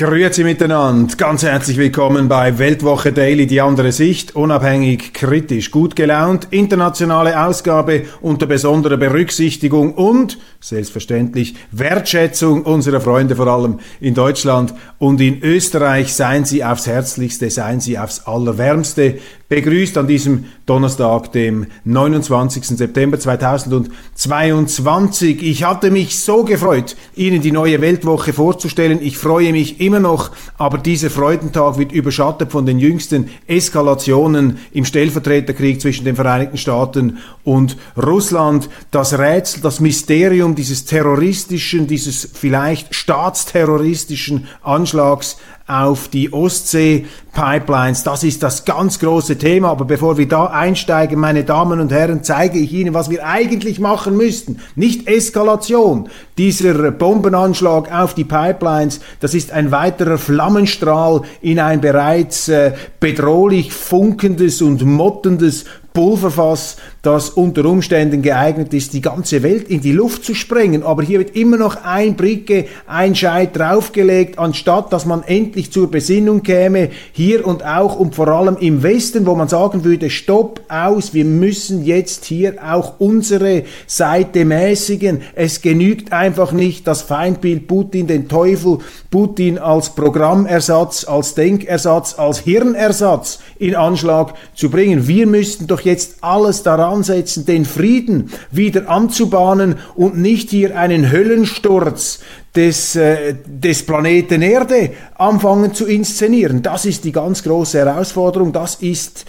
Grüezi miteinander, ganz herzlich willkommen bei Weltwoche Daily, die andere Sicht, unabhängig, kritisch, gut gelaunt, internationale Ausgabe unter besonderer Berücksichtigung und selbstverständlich Wertschätzung unserer Freunde vor allem in Deutschland und in Österreich. Seien Sie aufs Herzlichste, seien Sie aufs Allerwärmste begrüßt an diesem Donnerstag, dem 29. September 2022. Ich hatte mich so gefreut, Ihnen die neue Weltwoche vorzustellen. Ich freue mich immer noch, aber dieser Freudentag wird überschattet von den jüngsten Eskalationen im Stellvertreterkrieg zwischen den Vereinigten Staaten und Russland. Das Rätsel, das Mysterium dieses terroristischen, dieses vielleicht staatsterroristischen Anschlags auf die Ostsee-Pipelines. Das ist das ganz große Thema. Aber bevor wir da einsteigen, meine Damen und Herren, zeige ich Ihnen, was wir eigentlich machen müssten. Nicht Eskalation. Dieser Bombenanschlag auf die Pipelines, das ist ein weiterer Flammenstrahl in ein bereits äh, bedrohlich funkendes und mottendes Pulverfass, das unter Umständen geeignet ist, die ganze Welt in die Luft zu sprengen. Aber hier wird immer noch ein Bricke, ein Scheit draufgelegt, anstatt dass man endlich zur Besinnung käme, hier und auch und vor allem im Westen, wo man sagen würde, stopp aus, wir müssen jetzt hier auch unsere Seite mäßigen. Es genügt einfach nicht das Feindbild Putin, den Teufel, Putin als Programmersatz, als Denkersatz, als Hirnersatz in Anschlag zu bringen. Wir müssten doch jetzt alles daran setzen, den Frieden wieder anzubahnen und nicht hier einen Höllensturz des, äh, des Planeten Erde anfangen zu inszenieren. Das ist die ganz große Herausforderung, das ist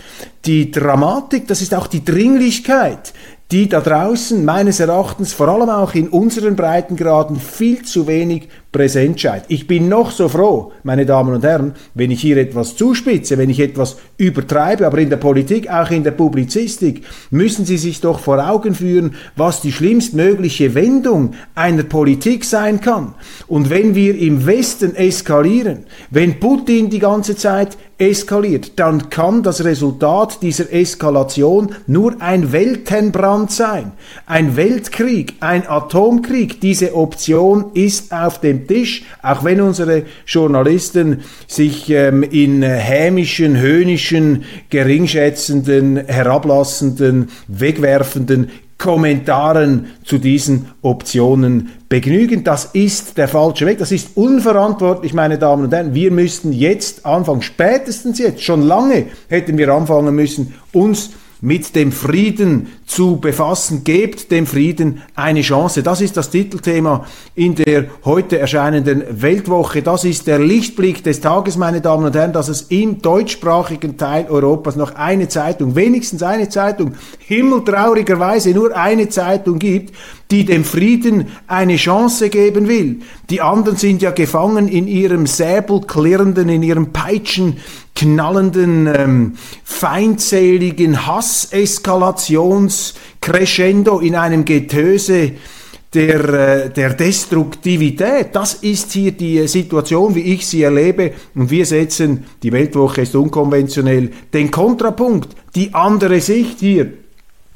die Dramatik, das ist auch die Dringlichkeit, die da draußen meines Erachtens vor allem auch in unseren Breitengraden viel zu wenig präsent scheint. Ich bin noch so froh, meine Damen und Herren, wenn ich hier etwas zuspitze, wenn ich etwas übertreibe, aber in der Politik, auch in der Publizistik, müssen Sie sich doch vor Augen führen, was die schlimmstmögliche Wendung einer Politik sein kann. Und wenn wir im Westen eskalieren, wenn Putin die ganze Zeit eskaliert, dann kann das Resultat dieser Eskalation nur ein Weltenbrand sein, ein Weltkrieg, ein Atomkrieg. Diese Option ist auf dem Tisch, auch wenn unsere Journalisten sich ähm, in hämischen, höhnischen, geringschätzenden, herablassenden, wegwerfenden Kommentaren zu diesen Optionen begnügen. Das ist der falsche Weg. Das ist unverantwortlich, meine Damen und Herren. Wir müssten jetzt anfangen, spätestens jetzt, schon lange hätten wir anfangen müssen, uns mit dem Frieden zu befassen. Gebt dem Frieden eine Chance. Das ist das Titelthema in der heute erscheinenden Weltwoche. Das ist der Lichtblick des Tages, meine Damen und Herren, dass es im deutschsprachigen Teil Europas noch eine Zeitung, wenigstens eine Zeitung, himmeltraurigerweise nur eine Zeitung gibt, die dem Frieden eine Chance geben will. Die anderen sind ja gefangen in ihrem säbelklirrenden, in ihrem Peitschen knallenden, ähm, feindseligen Hasseskalations-Crescendo in einem Getöse der, äh, der Destruktivität. Das ist hier die Situation, wie ich sie erlebe. Und wir setzen, die Weltwoche ist unkonventionell, den Kontrapunkt, die andere Sicht hier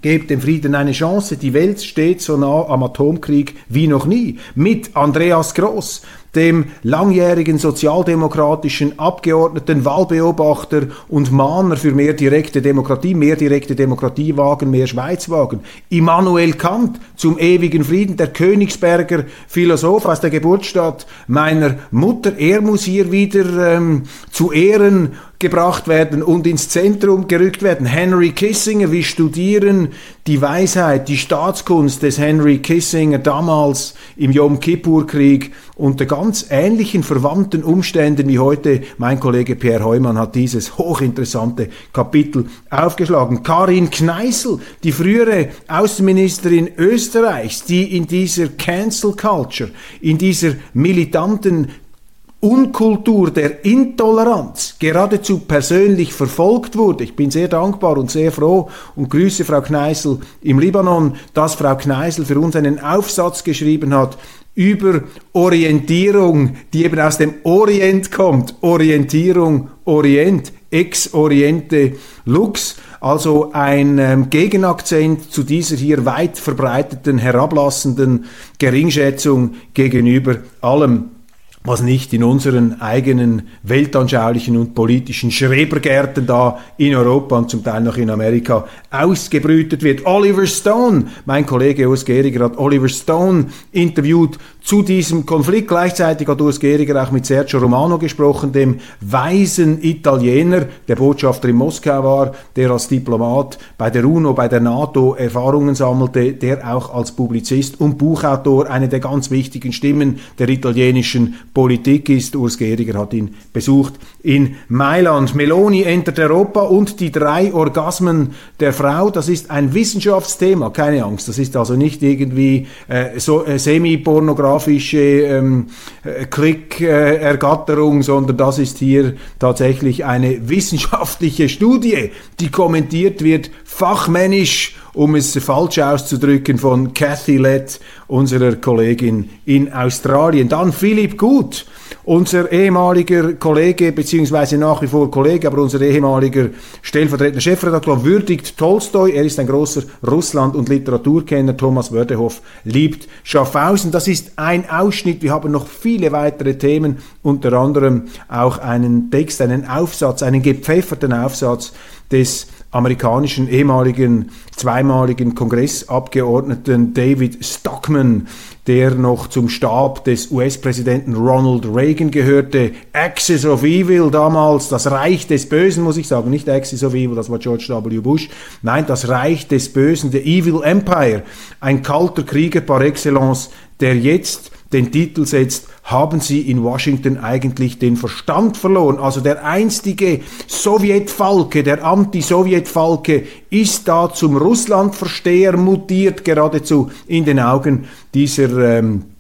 Gebt dem Frieden eine Chance. Die Welt steht so nah am Atomkrieg wie noch nie. Mit Andreas Groß, dem langjährigen sozialdemokratischen Abgeordneten, Wahlbeobachter und Mahner für mehr direkte Demokratie, mehr direkte Demokratie wagen, mehr Schweiz wagen. Immanuel Kant zum ewigen Frieden, der Königsberger Philosoph aus der Geburtsstadt meiner Mutter. Er muss hier wieder ähm, zu Ehren gebracht werden und ins Zentrum gerückt werden. Henry Kissinger, wir studieren die Weisheit, die Staatskunst des Henry Kissinger damals im Yom Kippur-Krieg unter ganz ähnlichen verwandten Umständen wie heute. Mein Kollege Pierre Heumann hat dieses hochinteressante Kapitel aufgeschlagen. Karin Kneißl, die frühere Außenministerin Österreichs, die in dieser Cancel Culture, in dieser militanten Unkultur der Intoleranz geradezu persönlich verfolgt wurde. Ich bin sehr dankbar und sehr froh und grüße Frau Kneißl im Libanon, dass Frau Kneißl für uns einen Aufsatz geschrieben hat über Orientierung, die eben aus dem Orient kommt. Orientierung, Orient, ex Oriente lux. Also ein ähm, Gegenakzent zu dieser hier weit verbreiteten, herablassenden Geringschätzung gegenüber allem, was nicht in unseren eigenen weltanschaulichen und politischen Schrebergärten da in Europa und zum Teil noch in Amerika ausgebrütet wird. Oliver Stone, mein Kollege Urs Gehriger hat Oliver Stone interviewt zu diesem Konflikt. Gleichzeitig hat Urs Gehriger auch mit Sergio Romano gesprochen, dem weisen Italiener, der Botschafter in Moskau war, der als Diplomat bei der UNO, bei der NATO Erfahrungen sammelte, der auch als Publizist und Buchautor eine der ganz wichtigen Stimmen der italienischen Politik ist. Urs Gehriger hat ihn besucht in Mailand. Meloni entert Europa und die drei Orgasmen der Frau, das ist ein Wissenschaftsthema, keine Angst. Das ist also nicht irgendwie äh, so äh, semi-pornografische pornografische ähm, äh, Klickergatterung, sondern das ist hier tatsächlich eine wissenschaftliche Studie, die kommentiert wird, fachmännisch, um es falsch auszudrücken, von Cathy Lett, unserer Kollegin in Australien. Dann Philipp Gut, unser ehemaliger Kollege, beziehungsweise nach wie vor Kollege, aber unser ehemaliger stellvertretender Chefredakteur, würdigt Tolstoi. Er ist ein großer Russland- und Literaturkenner. Thomas Wördehoff liebt Schaffhausen. Das ist ein Ausschnitt. Wir haben noch viele weitere Themen, unter anderem auch einen Text, einen Aufsatz, einen gepfefferten Aufsatz des amerikanischen ehemaligen zweimaligen Kongressabgeordneten David Stockman, der noch zum Stab des US-Präsidenten Ronald Reagan gehörte. Axis of Evil damals, das Reich des Bösen, muss ich sagen, nicht Axis of Evil, das war George W. Bush. Nein, das Reich des Bösen, der Evil Empire, ein kalter Krieger par excellence, der jetzt den Titel setzt, haben sie in Washington eigentlich den Verstand verloren. Also der einstige Sowjetfalke, der Anti-Sowjetfalke ist da zum Russlandversteher mutiert, geradezu in den Augen dieser ähm,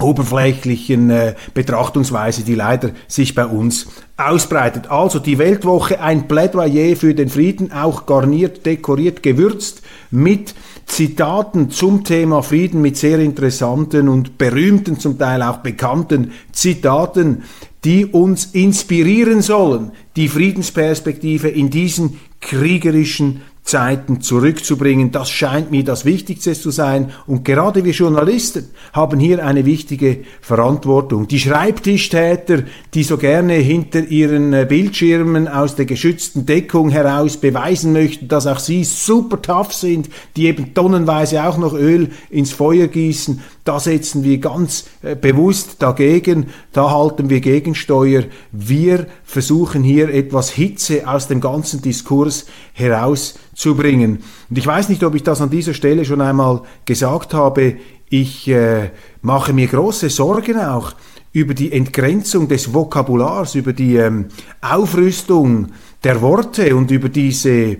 oberflächlichen äh, Betrachtungsweise, die leider sich bei uns ausbreitet. Also die Weltwoche, ein Plädoyer für den Frieden, auch garniert, dekoriert, gewürzt mit Zitaten zum Thema Frieden, mit sehr interessanten und berühmten, zum Teil auch bekannten Zitaten, die uns inspirieren sollen, die Friedensperspektive in diesen kriegerischen Zeiten zurückzubringen. Das scheint mir das Wichtigste zu sein. Und gerade wir Journalisten haben hier eine wichtige Verantwortung. Die Schreibtischtäter, die so gerne hinter ihren äh, Bildschirmen aus der geschützten Deckung heraus beweisen möchten, dass auch sie super tough sind, die eben tonnenweise auch noch Öl ins Feuer gießen, da setzen wir ganz äh, bewusst dagegen, da halten wir Gegensteuer. Wir versuchen hier etwas Hitze aus dem ganzen Diskurs herauszubringen. Und ich weiß nicht, ob ich das an dieser Stelle schon einmal gesagt habe. Ich äh, mache mir große Sorgen auch über die Entgrenzung des Vokabulars, über die ähm, Aufrüstung der Worte und über diese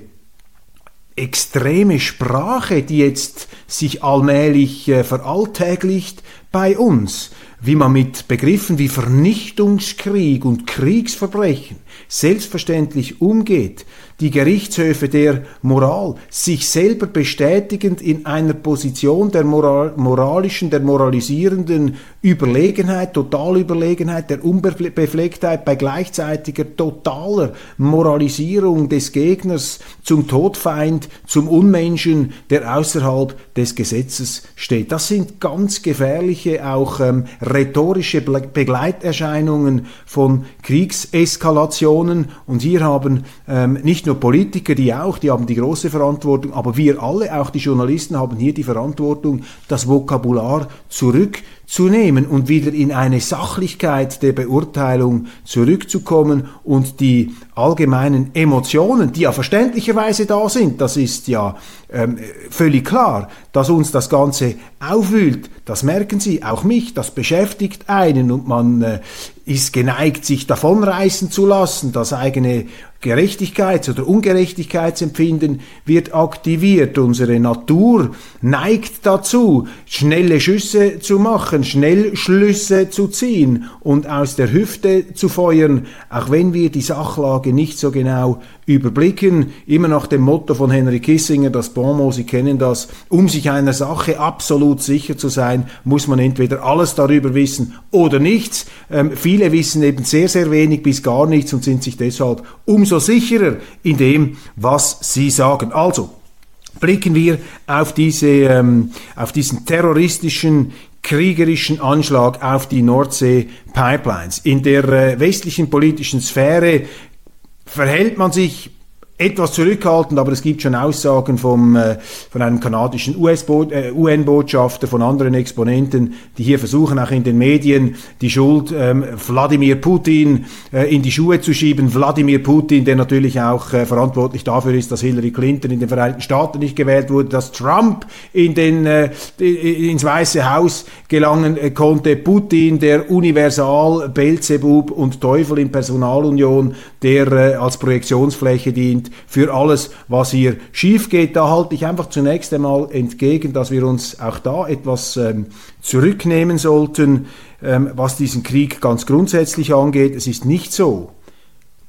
extreme Sprache, die jetzt sich allmählich äh, veralltäglicht bei uns, wie man mit Begriffen wie Vernichtungskrieg und Kriegsverbrechen selbstverständlich umgeht, die Gerichtshöfe der Moral, sich selber bestätigend in einer Position der Moral, moralischen, der moralisierenden Überlegenheit, Totalüberlegenheit, der Unbeflecktheit bei gleichzeitiger totaler Moralisierung des Gegners zum Todfeind, zum Unmenschen, der außerhalb des Gesetzes steht. Das sind ganz gefährliche, auch ähm, rhetorische Begleiterscheinungen von Kriegseskalationen. Und hier haben ähm, nicht nur Politiker, die auch, die haben die große Verantwortung, aber wir alle, auch die Journalisten, haben hier die Verantwortung, das Vokabular zurückzunehmen und wieder in eine Sachlichkeit der Beurteilung zurückzukommen und die allgemeinen Emotionen, die ja verständlicherweise da sind, das ist ja ähm, völlig klar, dass uns das Ganze aufwühlt, das merken Sie, auch mich, das beschäftigt einen und man äh, ist geneigt, sich davonreißen zu lassen, das eigene Gerechtigkeits- oder Ungerechtigkeitsempfinden wird aktiviert. Unsere Natur neigt dazu, schnelle Schüsse zu machen, Schnellschlüsse zu ziehen und aus der Hüfte zu feuern, auch wenn wir die Sachlage nicht so genau überblicken. Immer nach dem Motto von Henry Kissinger, das Bonmot, Sie kennen das, um sich einer Sache absolut sicher zu sein, muss man entweder alles darüber wissen oder nichts. Ähm, viele wissen eben sehr, sehr wenig bis gar nichts und sind sich deshalb umso sicherer in dem, was sie sagen. Also, blicken wir auf, diese, ähm, auf diesen terroristischen kriegerischen Anschlag auf die Nordsee-Pipelines. In der äh, westlichen politischen Sphäre verhält man sich etwas zurückhaltend, aber es gibt schon Aussagen vom, äh, von einem kanadischen UN-Botschafter, äh, von anderen Exponenten, die hier versuchen, auch in den Medien die Schuld ähm, Wladimir Putin äh, in die Schuhe zu schieben. Wladimir Putin, der natürlich auch äh, verantwortlich dafür ist, dass Hillary Clinton in den Vereinigten Staaten nicht gewählt wurde, dass Trump in den, äh, ins Weiße Haus gelangen äh, konnte. Putin, der Universal, Belzebub und Teufel in Personalunion, der äh, als Projektionsfläche dient für alles, was hier schief geht. Da halte ich einfach zunächst einmal entgegen, dass wir uns auch da etwas ähm, zurücknehmen sollten, ähm, was diesen Krieg ganz grundsätzlich angeht. Es ist nicht so,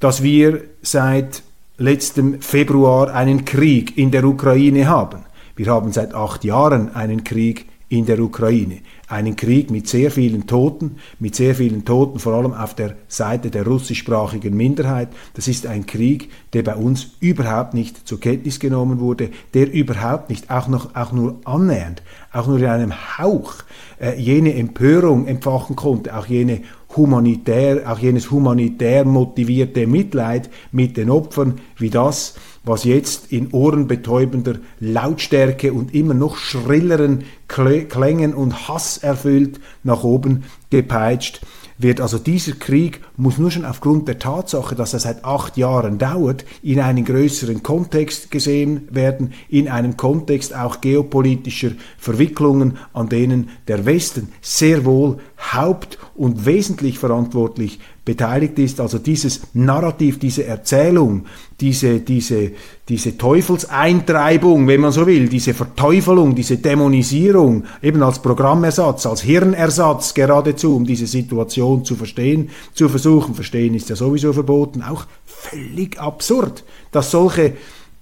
dass wir seit letztem Februar einen Krieg in der Ukraine haben. Wir haben seit acht Jahren einen Krieg in der Ukraine einen Krieg mit sehr vielen Toten, mit sehr vielen Toten, vor allem auf der Seite der russischsprachigen Minderheit. Das ist ein Krieg, der bei uns überhaupt nicht zur Kenntnis genommen wurde, der überhaupt nicht, auch, noch, auch nur annähernd, auch nur in einem Hauch äh, jene Empörung empfachen konnte, auch jene humanitär, auch jenes humanitär motivierte Mitleid mit den Opfern, wie das, was jetzt in ohrenbetäubender Lautstärke und immer noch schrilleren Klängen und Hass erfüllt nach oben gepeitscht wird. Also dieser Krieg muss nur schon aufgrund der Tatsache, dass er seit acht Jahren dauert, in einen größeren Kontext gesehen werden, in einem Kontext auch geopolitischer Verwicklungen, an denen der Westen sehr wohl haupt- und wesentlich verantwortlich beteiligt ist. Also dieses Narrativ, diese Erzählung, diese, diese, diese Teufelseintreibung, wenn man so will, diese Verteufelung, diese Dämonisierung, eben als Programmersatz, als Hirnersatz geradezu, um diese Situation zu verstehen, zu versuchen. Verstehen ist ja sowieso verboten, auch völlig absurd, dass solche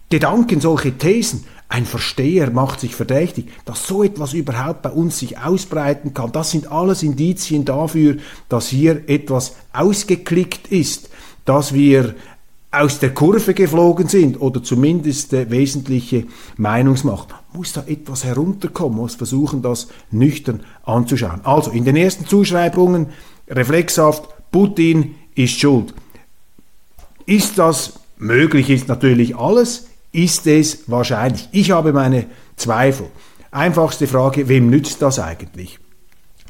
Gedanken, solche Thesen ein Versteher macht sich verdächtig, dass so etwas überhaupt bei uns sich ausbreiten kann. Das sind alles Indizien dafür, dass hier etwas ausgeklickt ist, dass wir aus der Kurve geflogen sind oder zumindest äh, wesentliche Meinungsmacht. Muss da etwas herunterkommen, muss versuchen, das nüchtern anzuschauen. Also in den ersten Zuschreibungen reflexhaft, Putin ist schuld. Ist das möglich, ist natürlich alles ist es wahrscheinlich. Ich habe meine Zweifel. Einfachste Frage, wem nützt das eigentlich?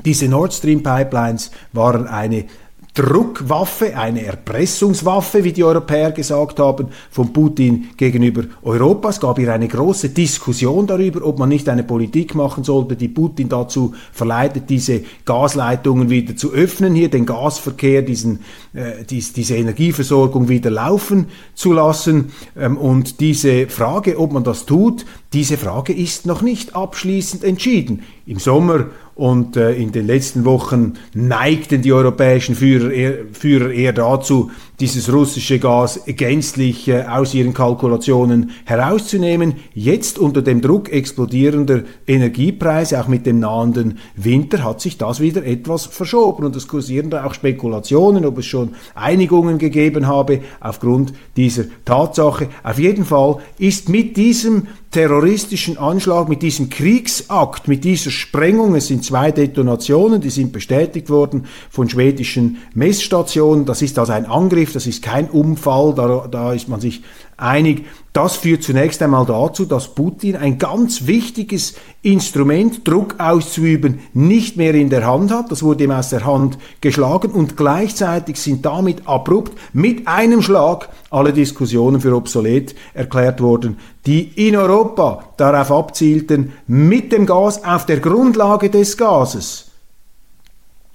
Diese Nord Stream Pipelines waren eine Druckwaffe, eine Erpressungswaffe, wie die Europäer gesagt haben, von Putin gegenüber Europa. Es gab hier eine große Diskussion darüber, ob man nicht eine Politik machen sollte, die Putin dazu verleitet, diese Gasleitungen wieder zu öffnen, hier den Gasverkehr, diesen, äh, dies, diese Energieversorgung wieder laufen zu lassen. Ähm, und diese Frage, ob man das tut, diese Frage ist noch nicht abschließend entschieden. Im Sommer und äh, in den letzten Wochen neigten die europäischen Führer eher, Führer eher dazu, dieses russische Gas gänzlich äh, aus ihren Kalkulationen herauszunehmen. Jetzt unter dem Druck explodierender Energiepreise, auch mit dem nahenden Winter, hat sich das wieder etwas verschoben. Und es kursieren da auch Spekulationen, ob es schon Einigungen gegeben habe aufgrund dieser Tatsache. Auf jeden Fall ist mit diesem terroristischen Anschlag, mit diesem Kriegsakt, mit dieser Sprengung, es sind zwei Detonationen, die sind bestätigt worden von schwedischen Messstationen. Das ist also ein Angriff, das ist kein Unfall, da, da ist man sich einig. Das führt zunächst einmal dazu, dass Putin ein ganz wichtiges Instrument, Druck auszuüben, nicht mehr in der Hand hat. Das wurde ihm aus der Hand geschlagen und gleichzeitig sind damit abrupt mit einem Schlag alle Diskussionen für obsolet erklärt worden, die in Europa darauf abzielten, mit dem Gas auf der Grundlage des Gases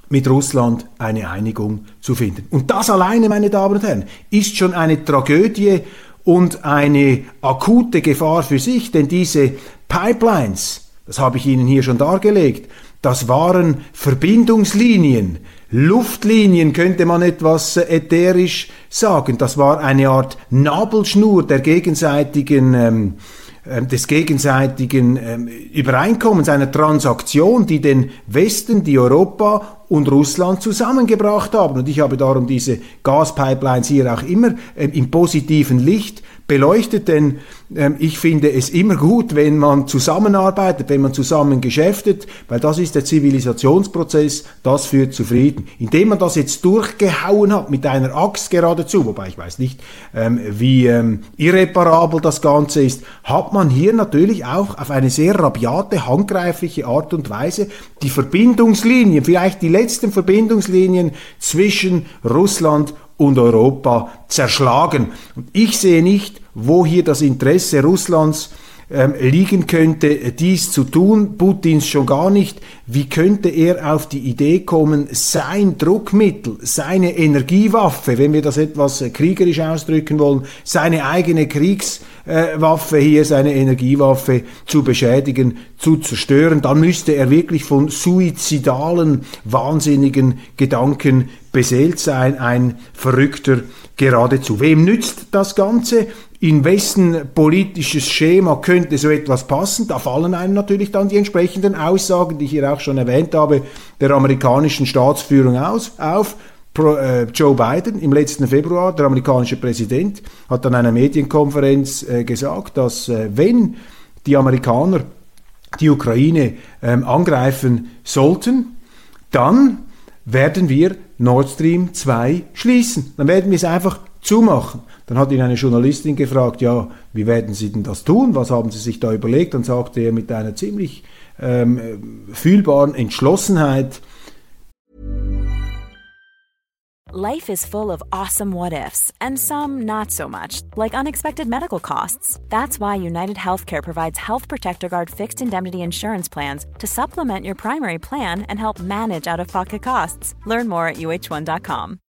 mit Russland eine Einigung zu finden. Und das alleine, meine Damen und Herren, ist schon eine Tragödie und eine akute Gefahr für sich, denn diese Pipelines, das habe ich Ihnen hier schon dargelegt, das waren Verbindungslinien, Luftlinien könnte man etwas ätherisch sagen. Das war eine Art Nabelschnur der gegenseitigen ähm, ähm, des gegenseitigen ähm, Übereinkommens, einer Transaktion, die den Westen, die Europa und Russland zusammengebracht haben. Und ich habe darum diese Gaspipelines hier auch immer ähm, im positiven Licht beleuchtet, denn ähm, ich finde es immer gut, wenn man zusammenarbeitet, wenn man zusammen geschäftet, weil das ist der Zivilisationsprozess, das führt zu Frieden. Indem man das jetzt durchgehauen hat mit einer Axt geradezu, wobei ich weiß nicht, ähm, wie ähm, irreparabel das Ganze ist, hat man hier natürlich auch auf eine sehr rabiate, handgreifliche Art und Weise die Verbindungslinien, vielleicht die letzten Verbindungslinien zwischen Russland und Europa zerschlagen. Und ich sehe nicht, wo hier das Interesse Russlands liegen könnte, dies zu tun. Putins schon gar nicht. Wie könnte er auf die Idee kommen, sein Druckmittel, seine Energiewaffe, wenn wir das etwas äh, kriegerisch ausdrücken wollen, seine eigene Kriegswaffe hier, seine Energiewaffe zu beschädigen, zu zerstören? Dann müsste er wirklich von suizidalen, wahnsinnigen Gedanken beseelt sein, ein Verrückter geradezu. Wem nützt das Ganze? In wessen politisches Schema könnte so etwas passen? Da fallen einem natürlich dann die entsprechenden Aussagen, die ich hier auch schon erwähnt habe, der amerikanischen Staatsführung aus, auf. Äh, Joe Biden im letzten Februar, der amerikanische Präsident, hat an einer Medienkonferenz äh, gesagt, dass äh, wenn die Amerikaner die Ukraine ähm, angreifen sollten, dann werden wir Nord Stream 2 schließen. Dann werden wir es einfach zumachen. Dann hat ihn eine Journalistin gefragt, ja, wie werden Sie denn das tun? Was haben Sie sich da überlegt? Dann sagte er mit einer ziemlich ähm, fühlbaren Entschlossenheit, Life is full of awesome what ifs, and some not so much, like unexpected medical costs. That's why United Healthcare provides Health Protector Guard fixed indemnity insurance plans to supplement your primary plan and help manage out of pocket costs. Learn more at uh1.com.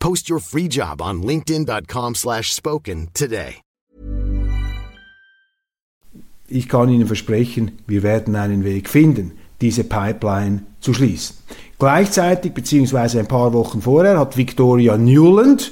Post your free job on linkedin.com/spoken today. Ich kann Ihnen versprechen, wir werden einen Weg finden, diese Pipeline zu schließen. Gleichzeitig beziehungsweise ein paar Wochen vorher hat Victoria Newland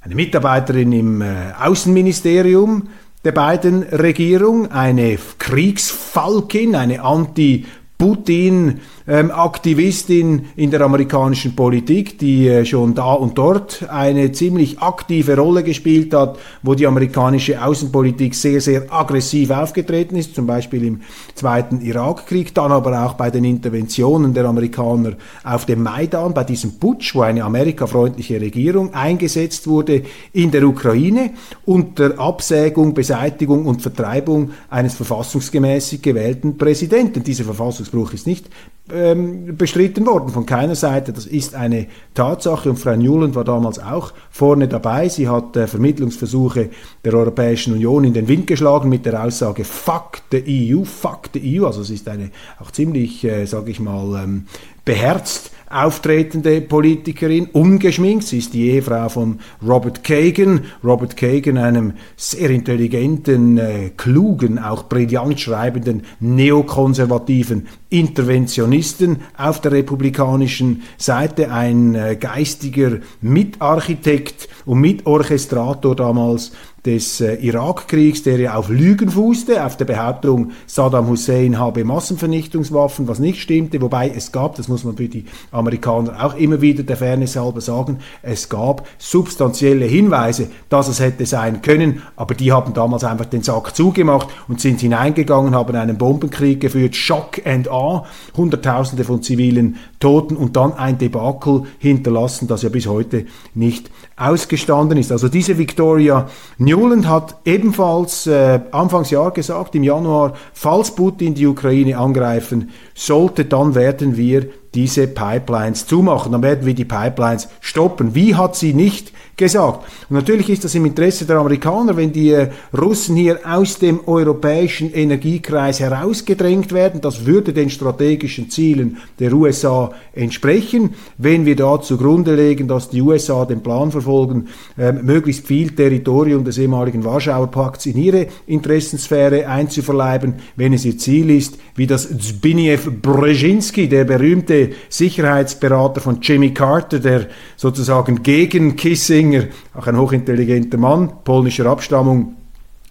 eine Mitarbeiterin im äh, Außenministerium der beiden Regierung, eine Kriegsfalkin, eine Anti- Putin ähm, Aktivistin in der amerikanischen Politik, die äh, schon da und dort eine ziemlich aktive Rolle gespielt hat, wo die amerikanische Außenpolitik sehr, sehr aggressiv aufgetreten ist, zum Beispiel im Zweiten Irakkrieg, dann aber auch bei den Interventionen der Amerikaner auf dem Maidan, bei diesem Putsch, wo eine amerikafreundliche Regierung eingesetzt wurde in der Ukraine unter Absägung, Beseitigung und Vertreibung eines verfassungsgemäßig gewählten Präsidenten. Dieser Verfassungsbruch ist nicht ähm, bestritten worden von keiner Seite. Das ist eine Tatsache und Frau Newland war damals auch vorne dabei. Sie hat äh, Vermittlungsversuche der Europäischen Union in den Wind geschlagen mit der Aussage Fuck the EU, fuck the EU. Also es ist eine auch ziemlich, äh, sage ich mal, ähm, beherzt auftretende Politikerin, ungeschminkt. Sie ist die Ehefrau von Robert Kagan. Robert Kagan, einem sehr intelligenten, äh, klugen, auch brillant schreibenden, neokonservativen Interventionisten auf der republikanischen Seite, ein äh, geistiger Mitarchitekt und Mitorchestrator damals des äh, Irakkriegs, der ja auf Lügen fußte, auf der Behauptung, Saddam Hussein habe Massenvernichtungswaffen, was nicht stimmte, wobei es gab, das muss man für die Amerikaner auch immer wieder der Fairness halber sagen, es gab substanzielle Hinweise, dass es hätte sein können, aber die haben damals einfach den Sack zugemacht und sind hineingegangen, haben einen Bombenkrieg geführt, Shock and Awe, Hunderttausende von zivilen Toten und dann ein Debakel hinterlassen, das ja bis heute nicht ausgestanden ist. Also diese Victoria Newland hat ebenfalls äh, Anfangsjahr gesagt, im Januar, falls Putin die Ukraine angreifen sollte, dann werden wir diese Pipelines zumachen, dann werden wir die Pipelines stoppen. Wie hat sie nicht gesagt. Und natürlich ist das im Interesse der Amerikaner, wenn die äh, Russen hier aus dem europäischen Energiekreis herausgedrängt werden. Das würde den strategischen Zielen der USA entsprechen, wenn wir da zugrunde legen, dass die USA den Plan verfolgen, äh, möglichst viel Territorium des ehemaligen Warschauer Pakts in ihre Interessensphäre einzuverleiben, wenn es ihr Ziel ist, wie das Zbigniew Brzezinski, der berühmte Sicherheitsberater von Jimmy Carter, der sozusagen gegen Kissing Singer, auch ein hochintelligenter Mann, polnischer Abstammung,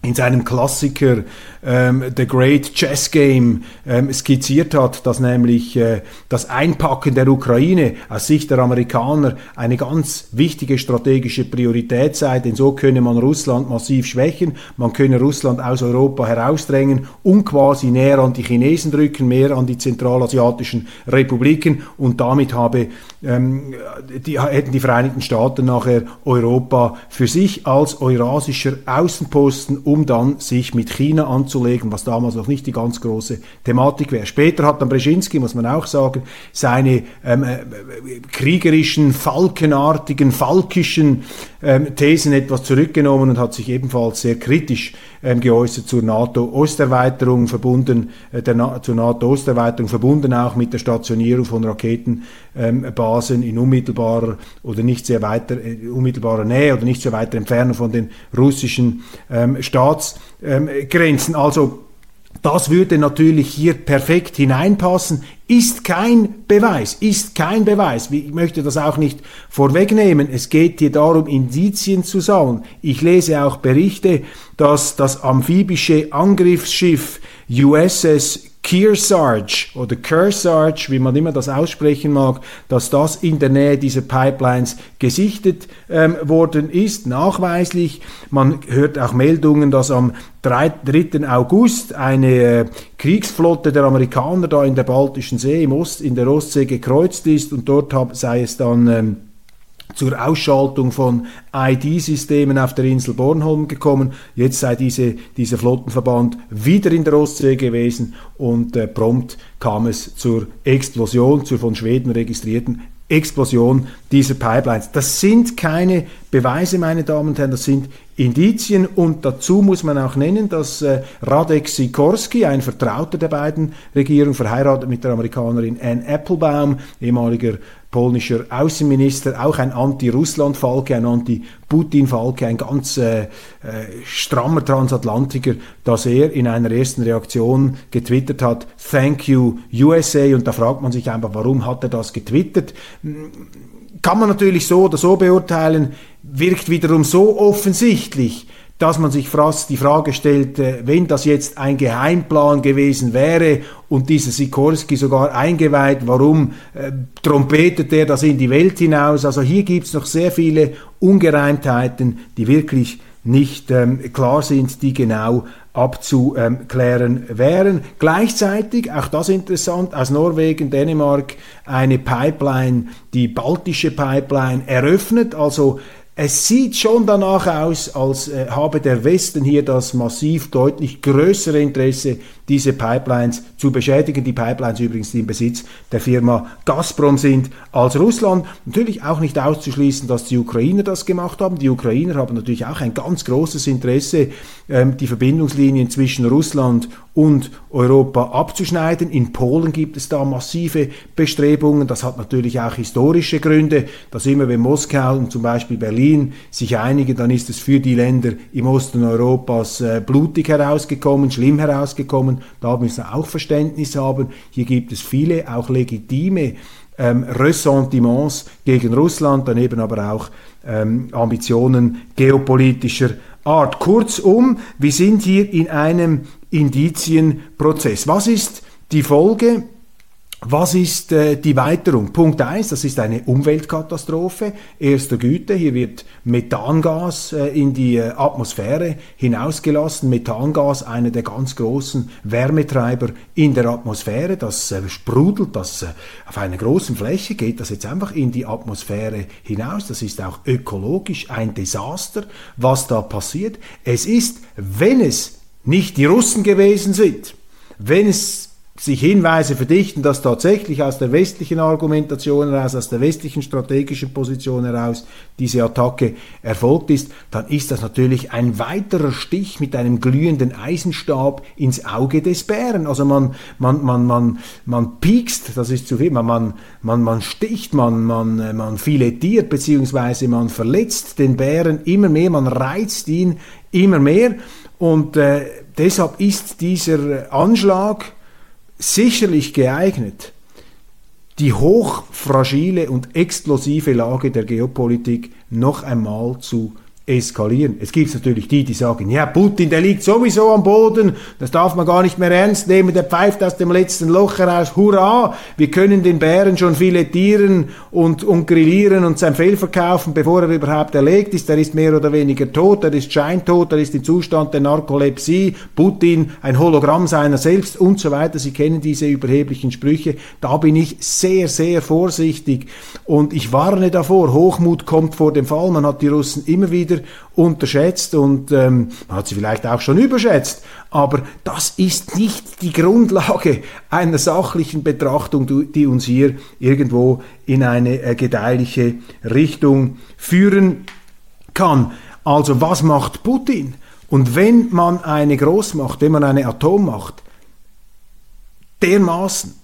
in seinem Klassiker ähm, The Great Chess Game ähm, skizziert hat, dass nämlich äh, das Einpacken der Ukraine aus Sicht der Amerikaner eine ganz wichtige strategische Priorität sei, denn so könne man Russland massiv schwächen, man könne Russland aus Europa herausdrängen und quasi näher an die Chinesen drücken, mehr an die zentralasiatischen Republiken und damit habe, ähm, die, hätten die Vereinigten Staaten nachher Europa für sich als eurasischer Außenposten um dann sich mit China anzulegen, was damals noch nicht die ganz große Thematik wäre. Später hat dann Brzezinski, muss man auch sagen, seine ähm, äh, kriegerischen, falkenartigen, falkischen ähm, Thesen etwas zurückgenommen und hat sich ebenfalls sehr kritisch ähm, geäußert zur NATO-Osterweiterung verbunden, äh, der Na zur NATO-Osterweiterung verbunden auch mit der Stationierung von Raketenbasen ähm, in unmittelbarer oder nicht sehr weiter äh, unmittelbarer Nähe oder nicht sehr weiter Entfernung von den russischen ähm, Staatsgrenzen. also das würde natürlich hier perfekt hineinpassen, ist kein Beweis, ist kein Beweis. Ich möchte das auch nicht vorwegnehmen. Es geht hier darum, Indizien zu sammeln. Ich lese auch Berichte, dass das amphibische Angriffsschiff USS Kearsarge oder Kearsarge, wie man immer das aussprechen mag, dass das in der Nähe dieser Pipelines gesichtet ähm, worden ist, nachweislich. Man hört auch Meldungen, dass am 3. August eine äh, Kriegsflotte der Amerikaner da in der Baltischen See, im Ost, in der Ostsee gekreuzt ist und dort hab, sei es dann ähm, zur Ausschaltung von ID-Systemen auf der Insel Bornholm gekommen. Jetzt sei diese, dieser Flottenverband wieder in der Ostsee gewesen und äh, prompt kam es zur Explosion, zur von Schweden registrierten Explosion dieser Pipelines. Das sind keine Beweise, meine Damen und Herren, das sind Indizien und dazu muss man auch nennen, dass äh, Radek Sikorski, ein Vertrauter der beiden Regierungen, verheiratet mit der Amerikanerin Anne Applebaum, ehemaliger polnischer Außenminister, auch ein Anti-Russland-Falke, ein Anti-Putin-Falke, ein ganz äh, äh, strammer Transatlantiker, dass er in einer ersten Reaktion getwittert hat, Thank you USA, und da fragt man sich einfach, warum hat er das getwittert? Kann man natürlich so oder so beurteilen, wirkt wiederum so offensichtlich, dass man sich die Frage stellt, wenn das jetzt ein Geheimplan gewesen wäre und dieser Sikorski sogar eingeweiht, warum äh, trompetet er das in die Welt hinaus? Also hier gibt es noch sehr viele Ungereimtheiten, die wirklich nicht ähm, klar sind, die genau abzuklären wären. Gleichzeitig, auch das interessant, aus Norwegen, Dänemark eine Pipeline, die baltische Pipeline eröffnet, also es sieht schon danach aus, als äh, habe der Westen hier das massiv deutlich größere Interesse, diese Pipelines zu beschädigen. Die Pipelines übrigens, die im Besitz der Firma Gazprom sind, als Russland. Natürlich auch nicht auszuschließen, dass die Ukrainer das gemacht haben. Die Ukrainer haben natürlich auch ein ganz großes Interesse, ähm, die Verbindungslinien zwischen Russland und Europa abzuschneiden. In Polen gibt es da massive Bestrebungen. Das hat natürlich auch historische Gründe, dass immer wenn Moskau und zum Beispiel Berlin sich einigen, dann ist es für die Länder im Osten Europas äh, blutig herausgekommen, schlimm herausgekommen. Da müssen wir auch Verständnis haben. Hier gibt es viele auch legitime ähm, Ressentiments gegen Russland, daneben aber auch ähm, Ambitionen geopolitischer Art. Kurzum, wir sind hier in einem Indizienprozess. Was ist die Folge? was ist äh, die Weiterung? Punkt eins: das ist eine Umweltkatastrophe erster Güte. Hier wird Methangas äh, in die äh, Atmosphäre hinausgelassen. Methangas, einer der ganz großen Wärmetreiber in der Atmosphäre. Das äh, sprudelt, das äh, auf einer großen Fläche geht das jetzt einfach in die Atmosphäre hinaus. Das ist auch ökologisch ein Desaster, was da passiert. Es ist, wenn es nicht die Russen gewesen sind, wenn es sich Hinweise verdichten, dass tatsächlich aus der westlichen Argumentation heraus, aus der westlichen strategischen Position heraus diese Attacke erfolgt ist, dann ist das natürlich ein weiterer Stich mit einem glühenden Eisenstab ins Auge des Bären. Also man, man, man, man, man piekst, das ist zu viel, man, man, man, man sticht, man, man, man filettiert, beziehungsweise man verletzt den Bären immer mehr, man reizt ihn immer mehr und äh, deshalb ist dieser Anschlag, sicherlich geeignet, die hochfragile und explosive Lage der Geopolitik noch einmal zu eskalieren. Es gibt natürlich die, die sagen, ja, Putin, der liegt sowieso am Boden, das darf man gar nicht mehr ernst nehmen, der pfeift aus dem letzten Loch heraus, hurra, wir können den Bären schon filetieren und, und grillieren und sein Fell verkaufen, bevor er überhaupt erlegt ist, er ist mehr oder weniger tot, er ist scheintot, er ist im Zustand der Narkolepsie, Putin, ein Hologramm seiner selbst und so weiter, Sie kennen diese überheblichen Sprüche, da bin ich sehr, sehr vorsichtig. Und ich warne davor, Hochmut kommt vor dem Fall, man hat die Russen immer wieder wieder unterschätzt und ähm, man hat sie vielleicht auch schon überschätzt. Aber das ist nicht die Grundlage einer sachlichen Betrachtung, die uns hier irgendwo in eine äh, gedeihliche Richtung führen kann. Also was macht Putin? Und wenn man eine Großmacht, wenn man eine Atommacht dermaßen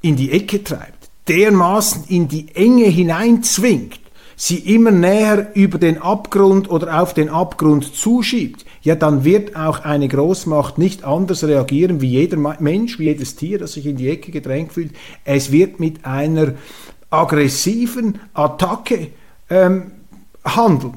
in die Ecke treibt, dermaßen in die Enge hineinzwingt, sie immer näher über den Abgrund oder auf den Abgrund zuschiebt, ja, dann wird auch eine Großmacht nicht anders reagieren wie jeder Mensch, wie jedes Tier, das sich in die Ecke gedrängt fühlt. Es wird mit einer aggressiven Attacke ähm, handeln.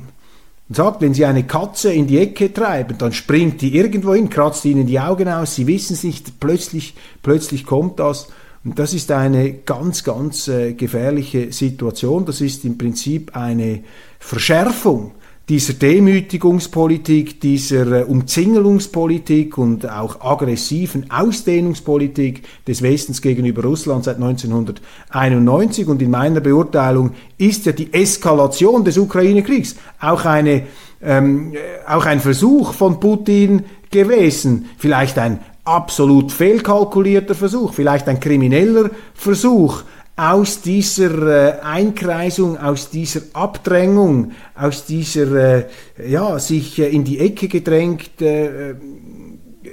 Sagt, wenn Sie eine Katze in die Ecke treiben, dann springt die irgendwo hin, kratzt Ihnen die Augen aus, Sie wissen es nicht, plötzlich, plötzlich kommt das und das ist eine ganz, ganz äh, gefährliche Situation. Das ist im Prinzip eine Verschärfung dieser Demütigungspolitik, dieser äh, Umzingelungspolitik und auch aggressiven Ausdehnungspolitik des Westens gegenüber Russland seit 1991. Und in meiner Beurteilung ist ja die Eskalation des Ukraine-Kriegs auch eine ähm, äh, auch ein Versuch von Putin gewesen, vielleicht ein absolut fehlkalkulierter Versuch, vielleicht ein krimineller Versuch, aus dieser äh, Einkreisung, aus dieser Abdrängung, aus dieser äh, ja, sich äh, in die Ecke gedrängt äh,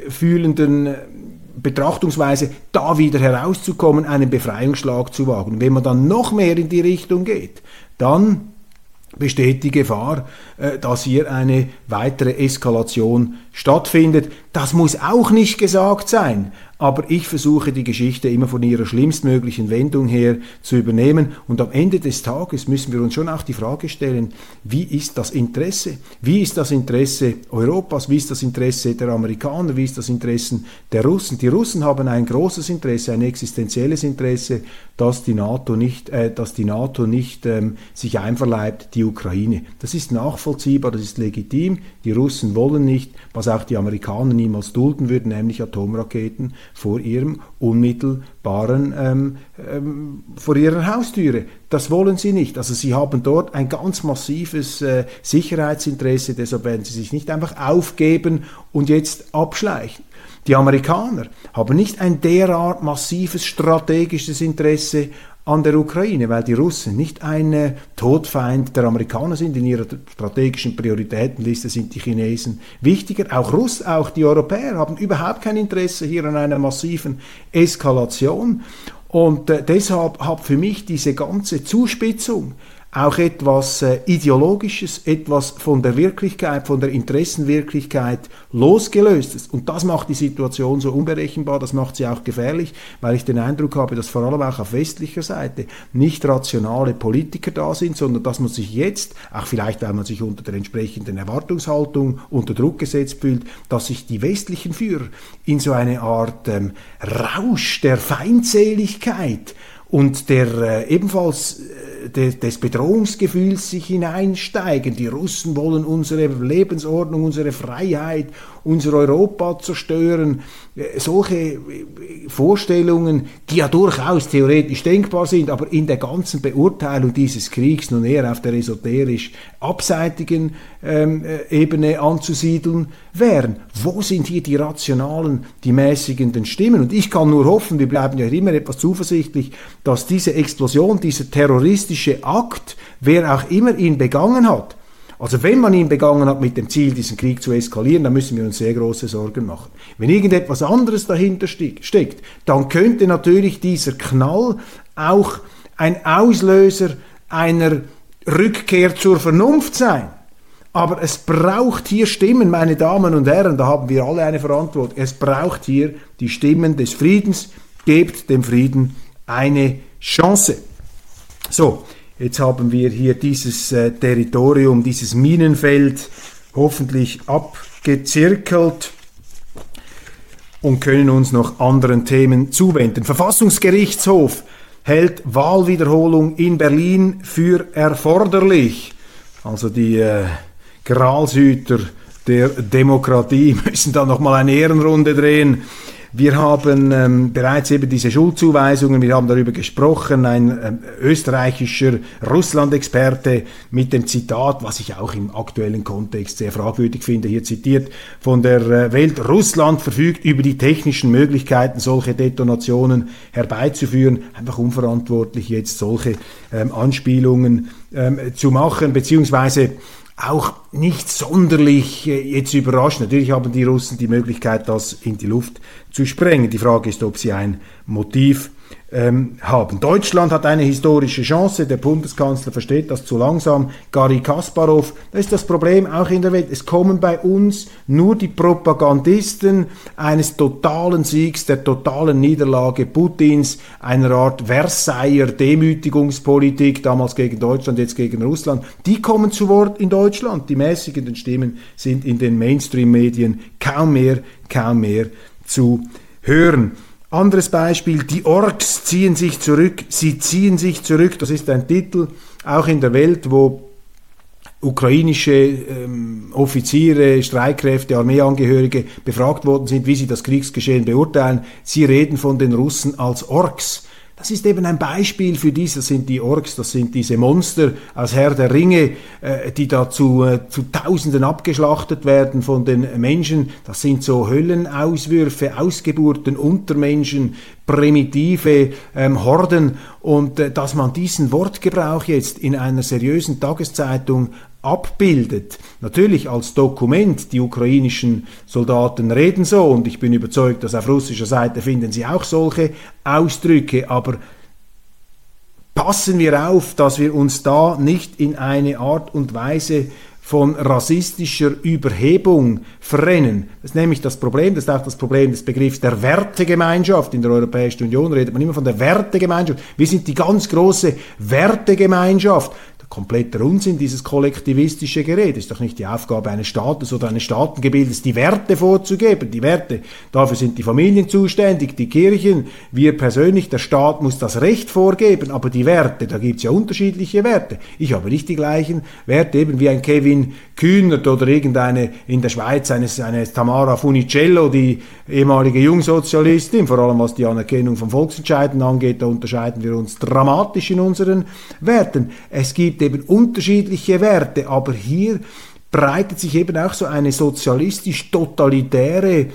fühlenden Betrachtungsweise da wieder herauszukommen, einen Befreiungsschlag zu wagen. Wenn man dann noch mehr in die Richtung geht, dann besteht die Gefahr, äh, dass hier eine weitere Eskalation stattfindet. Das muss auch nicht gesagt sein, aber ich versuche die Geschichte immer von ihrer schlimmstmöglichen Wendung her zu übernehmen und am Ende des Tages müssen wir uns schon auch die Frage stellen, wie ist das Interesse? Wie ist das Interesse Europas? Wie ist das Interesse der Amerikaner? Wie ist das Interesse der Russen? Die Russen haben ein großes Interesse, ein existenzielles Interesse, dass die NATO nicht, äh, dass die NATO nicht ähm, sich einverleibt, die Ukraine. Das ist nachvollziehbar, das ist legitim. Die Russen wollen nicht, was auch die Amerikaner niemals dulden würden, nämlich Atomraketen vor ihrem unmittelbaren, ähm, ähm, vor ihrer Haustüre. Das wollen sie nicht. Also sie haben dort ein ganz massives äh, Sicherheitsinteresse, deshalb werden sie sich nicht einfach aufgeben und jetzt abschleichen. Die Amerikaner haben nicht ein derart massives strategisches Interesse an der Ukraine, weil die Russen nicht ein äh, Todfeind der Amerikaner sind. In ihrer strategischen Prioritätenliste sind die Chinesen wichtiger. Auch Russ, auch die Europäer haben überhaupt kein Interesse hier an einer massiven Eskalation. Und äh, deshalb hat für mich diese ganze Zuspitzung auch etwas äh, Ideologisches, etwas von der Wirklichkeit, von der Interessenwirklichkeit losgelöstes. Und das macht die Situation so unberechenbar, das macht sie auch gefährlich, weil ich den Eindruck habe, dass vor allem auch auf westlicher Seite nicht rationale Politiker da sind, sondern dass man sich jetzt, auch vielleicht weil man sich unter der entsprechenden Erwartungshaltung unter Druck gesetzt fühlt, dass sich die westlichen Führer in so eine Art ähm, Rausch der Feindseligkeit und der äh, ebenfalls äh, de, des Bedrohungsgefühls sich hineinsteigen. Die Russen wollen unsere Lebensordnung, unsere Freiheit, unser Europa zerstören. Äh, solche äh, Vorstellungen, die ja durchaus theoretisch denkbar sind, aber in der ganzen Beurteilung dieses Kriegs nun eher auf der esoterisch abseitigen ähm, äh, Ebene anzusiedeln wären. Wo sind hier die rationalen, die mäßigenden Stimmen? Und ich kann nur hoffen, wir bleiben ja immer etwas zuversichtlich, dass diese Explosion, dieser terroristische Akt, wer auch immer ihn begangen hat, also wenn man ihn begangen hat mit dem Ziel, diesen Krieg zu eskalieren, dann müssen wir uns sehr große Sorgen machen. Wenn irgendetwas anderes dahinter steckt, dann könnte natürlich dieser Knall auch ein Auslöser einer Rückkehr zur Vernunft sein. Aber es braucht hier Stimmen, meine Damen und Herren, da haben wir alle eine Verantwortung. Es braucht hier die Stimmen des Friedens. Gebt dem Frieden eine Chance. So, Jetzt haben wir hier dieses äh, Territorium, dieses Minenfeld hoffentlich abgezirkelt und können uns noch anderen Themen zuwenden. Verfassungsgerichtshof hält Wahlwiederholung in Berlin für erforderlich. Also die äh, Gralshüter der Demokratie müssen da noch mal eine Ehrenrunde drehen. Wir haben ähm, bereits eben diese Schuldzuweisungen, wir haben darüber gesprochen, ein ähm, österreichischer Russland-Experte mit dem Zitat, was ich auch im aktuellen Kontext sehr fragwürdig finde, hier zitiert, von der äh, Welt, Russland verfügt über die technischen Möglichkeiten, solche Detonationen herbeizuführen. Einfach unverantwortlich jetzt solche ähm, Anspielungen ähm, zu machen, beziehungsweise auch nicht sonderlich äh, jetzt überrascht. Natürlich haben die Russen die Möglichkeit, das in die Luft zu sprengen. Die Frage ist, ob sie ein Motiv ähm, haben. Deutschland hat eine historische Chance, der Bundeskanzler versteht das zu langsam. Gary Kasparov, das ist das Problem auch in der Welt. Es kommen bei uns nur die Propagandisten eines totalen Siegs, der totalen Niederlage Putins, einer Art Versailler Demütigungspolitik, damals gegen Deutschland, jetzt gegen Russland. Die kommen zu Wort in Deutschland. Die mäßigenden Stimmen sind in den Mainstream-Medien kaum mehr, kaum mehr zu hören. Anderes Beispiel, die Orks ziehen sich zurück, sie ziehen sich zurück, das ist ein Titel, auch in der Welt, wo ukrainische ähm, Offiziere, Streitkräfte, Armeeangehörige befragt worden sind, wie sie das Kriegsgeschehen beurteilen. Sie reden von den Russen als Orks. Das ist eben ein Beispiel für dies, das sind die Orks, das sind diese Monster aus Herr der Ringe, äh, die da zu, äh, zu Tausenden abgeschlachtet werden von den Menschen. Das sind so Höllenauswürfe, Ausgeburten, Untermenschen, primitive ähm, Horden. Und äh, dass man diesen Wortgebrauch jetzt in einer seriösen Tageszeitung abbildet. Natürlich als Dokument, die ukrainischen Soldaten reden so und ich bin überzeugt, dass auf russischer Seite finden sie auch solche Ausdrücke, aber passen wir auf, dass wir uns da nicht in eine Art und Weise von rassistischer Überhebung verrennen. Das ist nämlich das Problem, das ist auch das Problem des Begriffs der Wertegemeinschaft. In der Europäischen Union redet man immer von der Wertegemeinschaft. Wir sind die ganz große Wertegemeinschaft kompletter Unsinn, dieses kollektivistische Gerät. ist doch nicht die Aufgabe eines Staates oder eines Staatengebildes, die Werte vorzugeben. Die Werte, dafür sind die Familien zuständig, die Kirchen, wir persönlich, der Staat muss das Recht vorgeben, aber die Werte, da gibt's ja unterschiedliche Werte. Ich habe nicht die gleichen Werte, eben wie ein Kevin Kühnert oder irgendeine in der Schweiz eine, eine Tamara Funicello, die ehemalige Jungsozialistin, vor allem was die Anerkennung von Volksentscheiden angeht, da unterscheiden wir uns dramatisch in unseren Werten. Es gibt eben unterschiedliche Werte, aber hier breitet sich eben auch so eine sozialistisch-totalitäre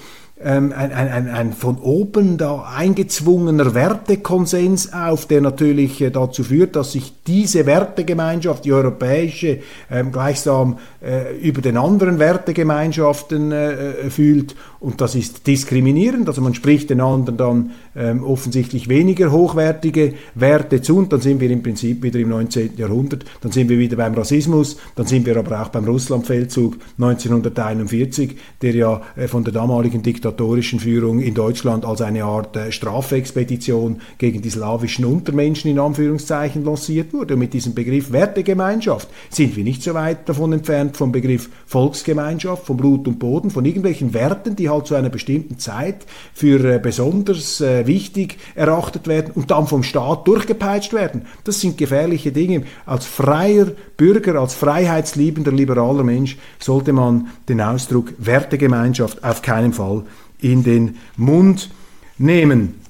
ähm, ein, ein, ein, von oben da eingezwungener Wertekonsens auf, der natürlich äh, dazu führt, dass sich diese Wertegemeinschaft, die europäische, ähm, gleichsam äh, über den anderen Wertegemeinschaften äh, fühlt und das ist diskriminierend. Also man spricht den anderen dann ähm, offensichtlich weniger hochwertige Werte zu und dann sind wir im Prinzip wieder im 19. Jahrhundert, dann sind wir wieder beim Rassismus, dann sind wir aber auch beim Russlandfeldzug 1941, der ja äh, von der damaligen diktatorischen Führung in Deutschland als eine Art äh, Strafexpedition gegen die slawischen Untermenschen in Anführungszeichen lanciert wurde. Und mit diesem Begriff Wertegemeinschaft sind wir nicht so weit davon entfernt vom Begriff Volksgemeinschaft, von Blut und Boden, von irgendwelchen Werten, die halt zu einer bestimmten Zeit für äh, besonders äh, wichtig erachtet werden und dann vom Staat durchgepeitscht werden. Das sind gefährliche Dinge. Als freier Bürger, als freiheitsliebender, liberaler Mensch sollte man den Ausdruck Wertegemeinschaft auf keinen Fall in den Mund nehmen.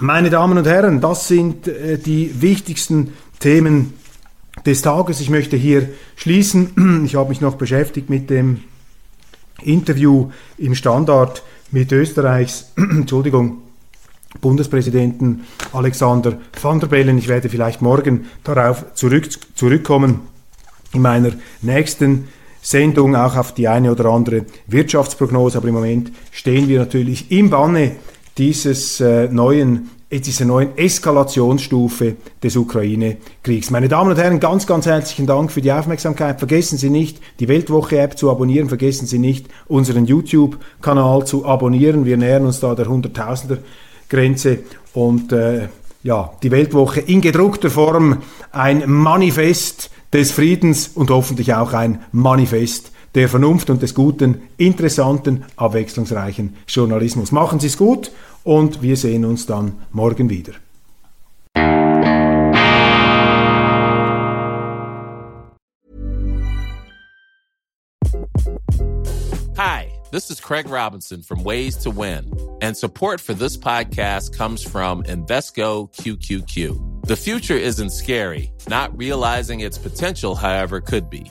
Meine Damen und Herren, das sind äh, die wichtigsten Themen des Tages. Ich möchte hier schließen. Ich habe mich noch beschäftigt mit dem Interview im Standard mit Österreichs, Entschuldigung, Bundespräsidenten Alexander van der Bellen. Ich werde vielleicht morgen darauf zurück, zurückkommen in meiner nächsten Sendung auch auf die eine oder andere Wirtschaftsprognose. Aber im Moment stehen wir natürlich im Banne dieses äh, neuen dieser neuen Eskalationsstufe des Ukraine-Kriegs. Meine Damen und Herren, ganz, ganz herzlichen Dank für die Aufmerksamkeit. Vergessen Sie nicht, die Weltwoche-App zu abonnieren. Vergessen Sie nicht, unseren YouTube-Kanal zu abonnieren. Wir nähern uns da der Hunderttausender-Grenze und äh, ja, die Weltwoche in gedruckter Form ein Manifest des Friedens und hoffentlich auch ein Manifest der Vernunft und des guten, interessanten, abwechslungsreichen Journalismus. Machen Sie es gut und wir sehen uns dann morgen wieder. Hi, this is Craig Robinson from Ways to Win, and support for this podcast comes from Invesco QQQ. The future isn't scary, not realizing its potential, however, could be.